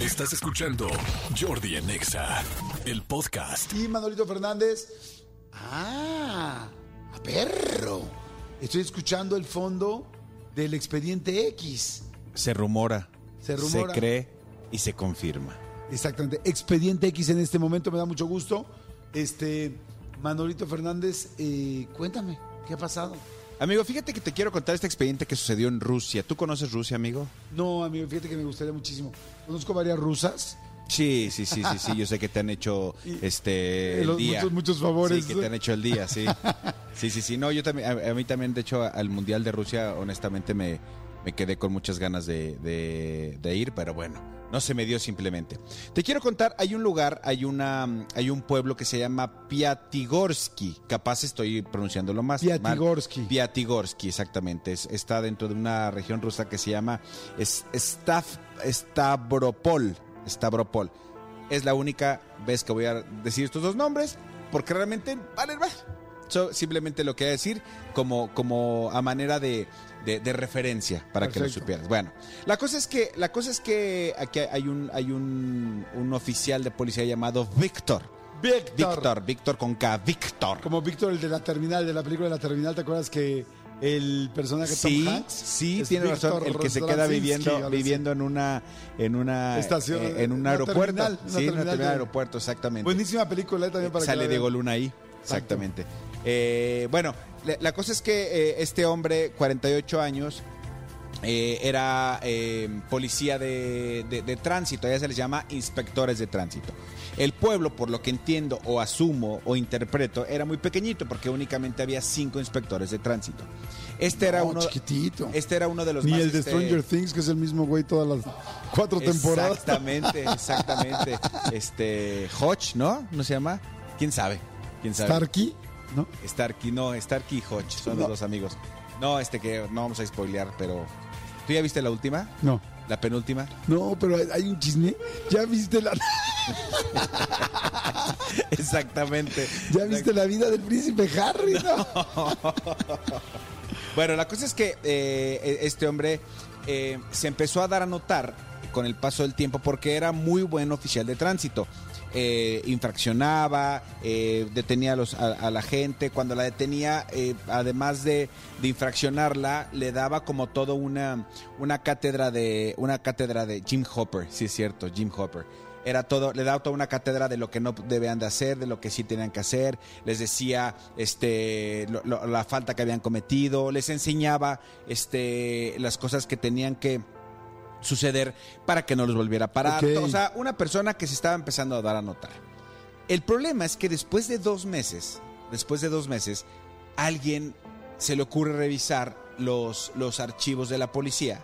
Estás escuchando Jordi en Exa, el podcast. Y Manolito Fernández. Ah, a perro. Estoy escuchando el fondo del expediente X. Se rumora, Se rumora. cree y se confirma. Exactamente. Expediente X en este momento me da mucho gusto. Este, Manolito Fernández, eh, cuéntame, ¿qué ha pasado? Amigo, fíjate que te quiero contar este expediente que sucedió en Rusia. ¿Tú conoces Rusia, amigo? No, amigo, fíjate que me gustaría muchísimo. Conozco varias rusas. Sí, sí, sí, sí, sí. Yo sé que te han hecho este Eh, el los- día. muchos- muchos favores. Sí, que te han hecho el día, sí. Sí, sí, sí. No, yo también, a, a mí también, de hecho, al Mundial de Rusia, honestamente, me, me quedé con muchas ganas de, de- de ir, pero bueno, no se me dio simplemente. Te quiero contar, hay un lugar, hay una, hay un pueblo que se llama Piatigorsky. Capaz estoy pronunciándolo más. mal. Piatigorsky. Piatigorsky, exactamente. Es- está dentro de una región rusa que se llama Stav, Stavropol. Stavropol. Es la única vez que voy a decir estos dos nombres porque realmente vale, vale. So, simplemente lo que voy a decir como, como a manera de, de- de referencia para que lo supieras. Bueno, la cosa es que, la cosa es que aquí hay un, hay un, un oficial de policía llamado Víctor. Víctor. Víctor, Víctor con K, Víctor. Como Víctor, el de la terminal, de la película de la terminal, ¿te acuerdas que el personaje Sí, Tom Hanks? sí, tiene razón. El que se queda viviendo, viviendo en una, en una Estación, eh, en un una aeropuerto. terminal, una sí, de- de aeropuerto, exactamente. Buenísima película eh, también para que Sale la Diego. Luna ahí, exactamente. Eh, bueno, la, la cosa es que eh, este hombre, 48 años, eh, era eh, policía de, de- de tránsito, ya se les llama inspectores de tránsito. El pueblo, por lo que entiendo o asumo o interpreto, era muy pequeñito porque únicamente había cinco inspectores de tránsito. Este era No, uno, chiquitito. este era uno de los Ni más, el de este, Stranger Things, que es el mismo güey todas las cuatro temporadas. Exactamente, exactamente. Este, Hodge, ¿no? ¿No se llama? ¿Quién sabe? ¿Quién sabe? Starkey, ¿no? Starkey, no, Starkey y Hodge son No. los dos amigos. No, este que no vamos a spoilear, pero ¿tú ya viste la última? No. La penúltima. No, pero hay- un chisme. ¿Ya viste la, Exactamente. ya viste la vida del príncipe Harry? No. Bueno, la cosa es que eh, este hombre eh, se empezó a dar a notar con el paso del tiempo porque era muy buen oficial de tránsito. Eh, infraccionaba, eh, detenía a, los- a- a la gente. Cuando la detenía, eh, además de, de infraccionarla, le daba como todo una, una cátedra de una cátedra de Jim Hopper, sí es cierto, Jim Hopper. Era todo, le daba toda una cátedra de lo que no debían de hacer, de lo que sí tenían que hacer, les decía este la falta que habían cometido, les enseñaba este las cosas que tenían que suceder para que no los volviera a parar. O sea, una persona que se estaba empezando a dar a notar. El problema es que después de dos meses, después de dos meses, alguien se le ocurre revisar los, los archivos de la policía,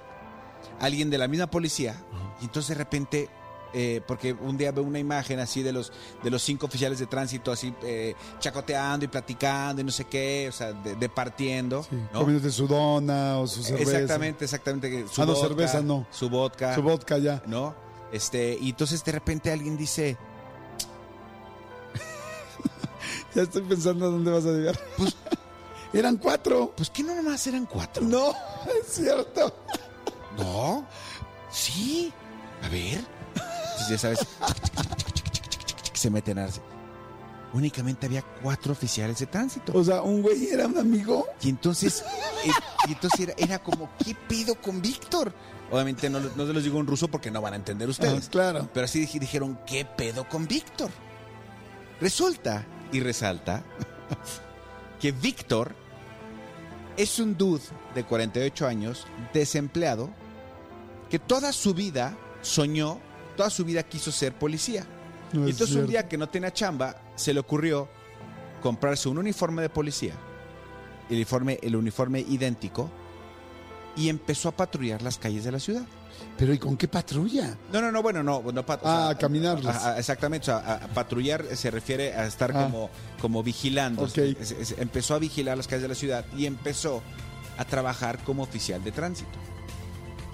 alguien de la misma policía, y entonces de repente, eh, porque un día ve una imagen así de los, de los cinco oficiales de tránsito así eh, chacoteando y platicando y no sé qué, o sea, de, departiendo, ¿no? Comiéndote su dona o su cerveza. Exactamente, exactamente. Su Ah, no, vodka, cerveza no. Su vodka. Su vodka ya. ¿no? Este, y entonces de repente alguien dice, Ya estoy pensando a dónde vas a llegar. Eran cuatro. pues que no nomás eran cuatro. No, es cierto. No. Sí. A ver. Ya sabes. que se meten a... Únicamente había cuatro oficiales de tránsito. O sea, un güey era un amigo. Y entonces, eh, y entonces era, era como, ¿qué pido con Víctor? Obviamente no, no se los digo en ruso porque no van a entender ustedes. Ah, claro. Pero así dij- dijeron, ¿qué pedo con Víctor? Resulta y resalta que Víctor es un dude de 48 años, desempleado, que toda su vida soñó, toda su vida quiso ser policía. No y es entonces un día que no tenía chamba, se le ocurrió comprarse un uniforme de policía, el uniforme, el uniforme idéntico, y empezó a patrullar las calles de la ciudad. Pero ¿y con qué patrulla? No, no, no, bueno, no, no pat- o Ah, sea, a caminarlas. a- a- exactamente, o sea, a, patrullar se refiere a estar Ah. como, como vigilando. Ok. Es- es- empezó a vigilar las calles de la ciudad y empezó a trabajar como oficial de tránsito.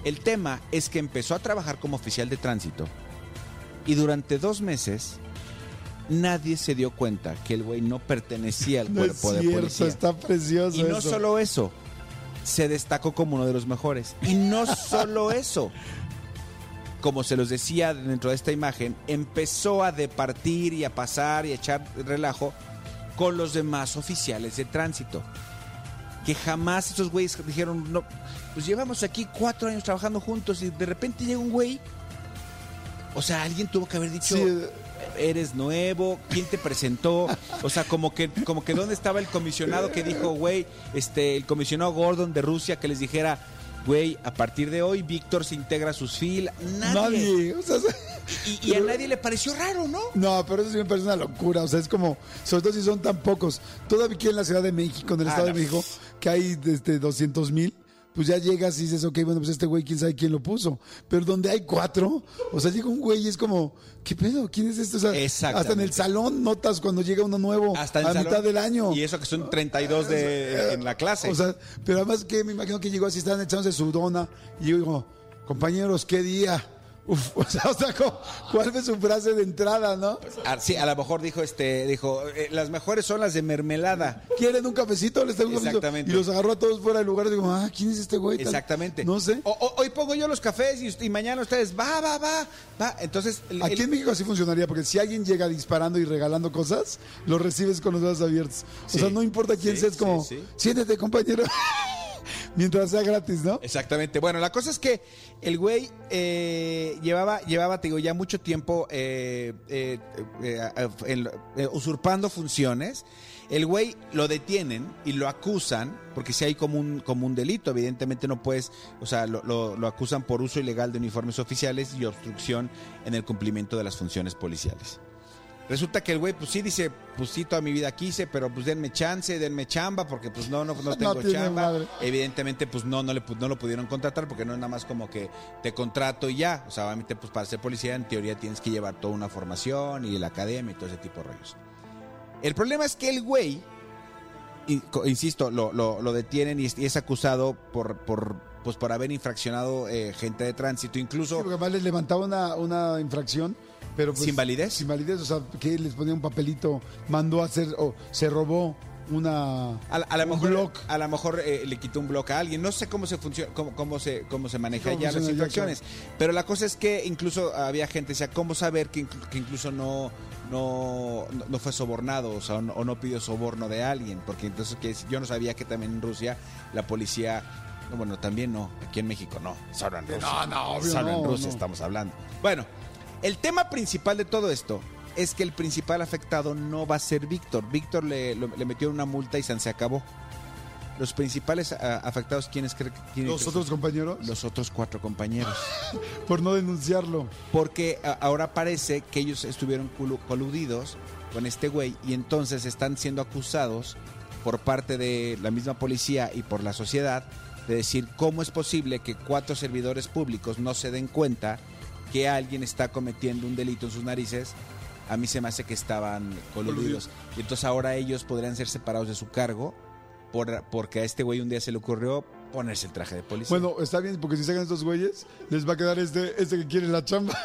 El tema es que empezó a trabajar como oficial de tránsito y durante dos meses nadie se dio cuenta que el güey no pertenecía al No es cuerpo de cierto, policía. está precioso Y no eso. solo eso, se destacó como uno de los mejores. Y no solo eso, como se los decía dentro de esta imagen, empezó a departir y a pasar y a echar relajo con los demás oficiales de tránsito. Que jamás esos güeyes dijeron, no, pues llevamos aquí cuatro años trabajando juntos y de repente llega un güey. O sea, alguien tuvo que haber dicho, Sí, eres nuevo, ¿quién te presentó? O sea, como que, como que dónde estaba el comisionado que dijo, güey, este, el comisionado Gordon de Rusia que les dijera, güey, a partir de hoy Víctor se integra a sus filas. Nadie. Nadie. O sea, Y, y a nadie le pareció raro, ¿no? No, pero eso sí me parece una locura. O sea, es como, sobre todo si son tan pocos. Todavía aquí en la Ciudad de México, en el Ah, Estado no. de México, que hay desde 200 mil, pues ya llegas y dices, ok, bueno, pues este güey, quién sabe quién lo puso. Pero donde hay cuatro, o sea, llega un güey y es como, ¿qué pedo? ¿Quién es este? O sea, hasta en el salón notas cuando llega uno nuevo Hasta el a salón. mitad del año. Y eso que son 32 de, en la clase. O sea, pero además que me imagino que llegó así, estaban echándose su dona. Y yo digo, compañeros, qué día. Uf, o sea, o sea, ¿cu- ¿cuál fue su frase de entrada, no? Ah, sí, a lo mejor dijo, este, dijo, eh, las mejores son las de mermelada. ¿Quieren un cafecito? Les tengo un. Exactamente. Y los agarró a todos fuera del lugar. Digo, ah, ¿quién es este güey? Tal- Exactamente. No sé. O- o- hoy pongo yo los cafés y, mañana ustedes, va, va, va, va. Entonces, el- Aquí el- en México así funcionaría, porque si alguien llega disparando y regalando cosas, lo recibes con los brazos abiertos. Sí. O sea, no importa quién Sí, sea, es sí, como, sí. siéntete, compañero. Mientras sea gratis, ¿no? Exactamente. Bueno, la cosa es que el güey eh, llevaba, llevaba, te digo, ya mucho tiempo eh, eh, eh, eh, eh, usurpando funciones. El güey lo detienen y lo acusan, porque si hay como un, como un delito, evidentemente no puedes, o sea, lo- lo acusan por uso ilegal de uniformes oficiales y obstrucción en el cumplimiento de las funciones policiales. Resulta que el güey, pues sí dice, pues sí, toda mi vida quise, pero pues denme chance, denme chamba, porque pues no, no, no tengo chamba. madre. Evidentemente, pues no, no, le, no lo pudieron contratar porque no es nada más como que te contrato y ya. O sea, obviamente, pues para ser policía, en teoría tienes que llevar toda una formación y la academia y todo ese tipo de rollos. El problema es que el güey, insisto, lo, lo- lo detienen y es, acusado por, por, pues por haber infraccionado eh, gente de tránsito, Sí, incluso porque además les levantaba una, una infracción, pero pues, sin validez. Sin validez, o sea, que les ponía un papelito, mandó a hacer, o se robó una. A, la- a un mejor, bloc. a lo mejor eh, le quitó un blog a alguien. No sé cómo se funciona, cómo, cómo se, cómo se maneja ¿Cómo ya las infracciones. Pero la cosa es que incluso había gente, o sea, cómo saber que, inclu- que incluso no, no, no- fue sobornado o, sea, o no, o no pidió soborno de alguien. Porque entonces que yo no sabía que también en Rusia la policía, no, bueno, también no, aquí en México no, solo en Rusia. No, no, obvio Solo en Rusia estamos hablando. Bueno, el tema principal de todo esto es que el principal afectado no va a ser Víctor. Víctor le, le metió una multa y San se acabó. Los principales afectados, ¿quiénes creen que Los otros compañeros, Los otros cuatro compañeros. por no denunciarlo. Porque ah, ahora parece que ellos estuvieron colu- coludidos con este güey y entonces están siendo acusados por parte de la misma policía y por la sociedad de decir cómo es posible que cuatro servidores públicos no se den cuenta que alguien está cometiendo un delito en sus narices. A mí se me hace que estaban coludidos. Y entonces ahora ellos podrían ser separados de su cargo por, porque a este güey un día se le ocurrió ponerse el traje de policía. Bueno, está bien, porque si sacan estos güeyes, les va a quedar este, este que quiere la chamba.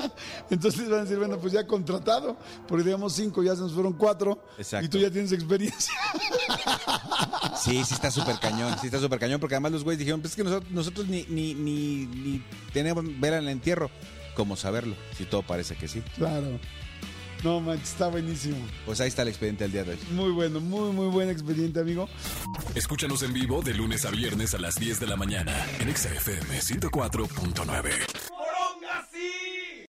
Entonces les van a decir, bueno, pues ya contratado, porque digamos cinco, ya se nos fueron cuatro, Exacto. y tú ya tienes experiencia. Sí, sí está súper cañón, sí está súper cañón, porque además los güeyes dijeron, pues es que nosotros, nosotros ni, ni, ni, ni tenemos vela en el entierro. ¿Cómo saberlo? Si todo parece que sí. Claro. No, man, está buenísimo. Pues ahí está el expediente del día de hoy. Muy bueno, muy, muy buen expediente, amigo. Escúchanos en vivo de lunes a viernes a las 10 de la mañana en Exa FM 104.9.